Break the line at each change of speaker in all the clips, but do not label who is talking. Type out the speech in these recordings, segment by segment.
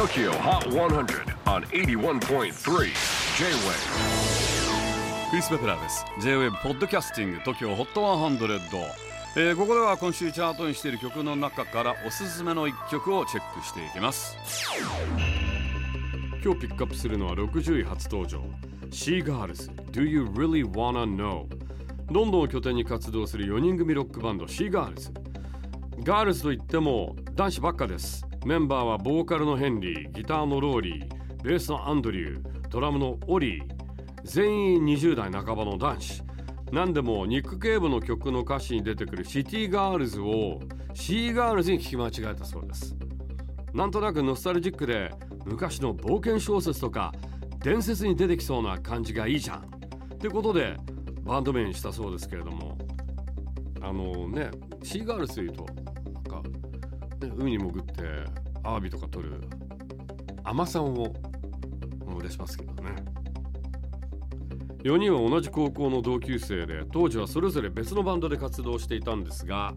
TOKYO HOT 100 on 81.3 J-WAVE
クリス・ベプラーです。J-WAVE ポッドキャスティング TOKYO HOT 100、えー、ここでは今週チャートにしている曲の中からおすすめの一曲をチェックしていきます。今日ピックアップするのは60位初登場シーガールズ Do You Really Wanna Know ロンドンを拠点に活動する4人組ロックバンドシーガールズガールズといっても男子ばっかです。メンバーはボーカルのヘンリーギターのローリーベースのアンドリュードラムのオリー全員20代半ばの男子。何でもニック・ケーブの曲の歌詞に出てくるシティガールズをシーガールズに聞き間違えたそうです。なんとなくノスタルジックで昔の冒険小説とか伝説に出てきそうな感じがいいじゃん。ってことでバンド名にしたそうですけれども。あのねシーガールズというと、海に潜ってアワビとか取る甘さんを思い出しますけどね。4人は同じ高校の同級生で当時はそれぞれ別のバンドで活動していたんですが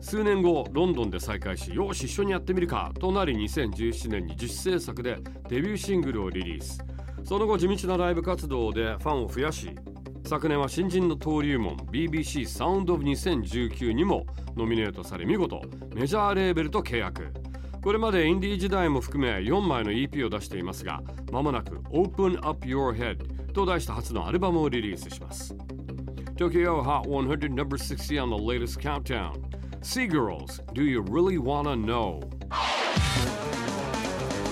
数年後ロンドンで再会しよし一緒にやってみるかとなり2017年に自主制作でデビューシングルをリリース。その後地道なライブ活動でファンを増やし昨年は新人の登竜門 BBC サウンドオブ2019にもノミネートされ見事メジャーレーベルと契約これまでインディー時代も含め4枚の EP を出していますがまもなく Open Up Your Head と題した初のアルバムをリリースします Tokyo Hot 100 number 60 on the latest countdown Seagirls, do you really wanna know?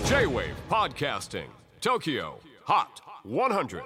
J-WAVE PODCASTING TOKYO HOT 100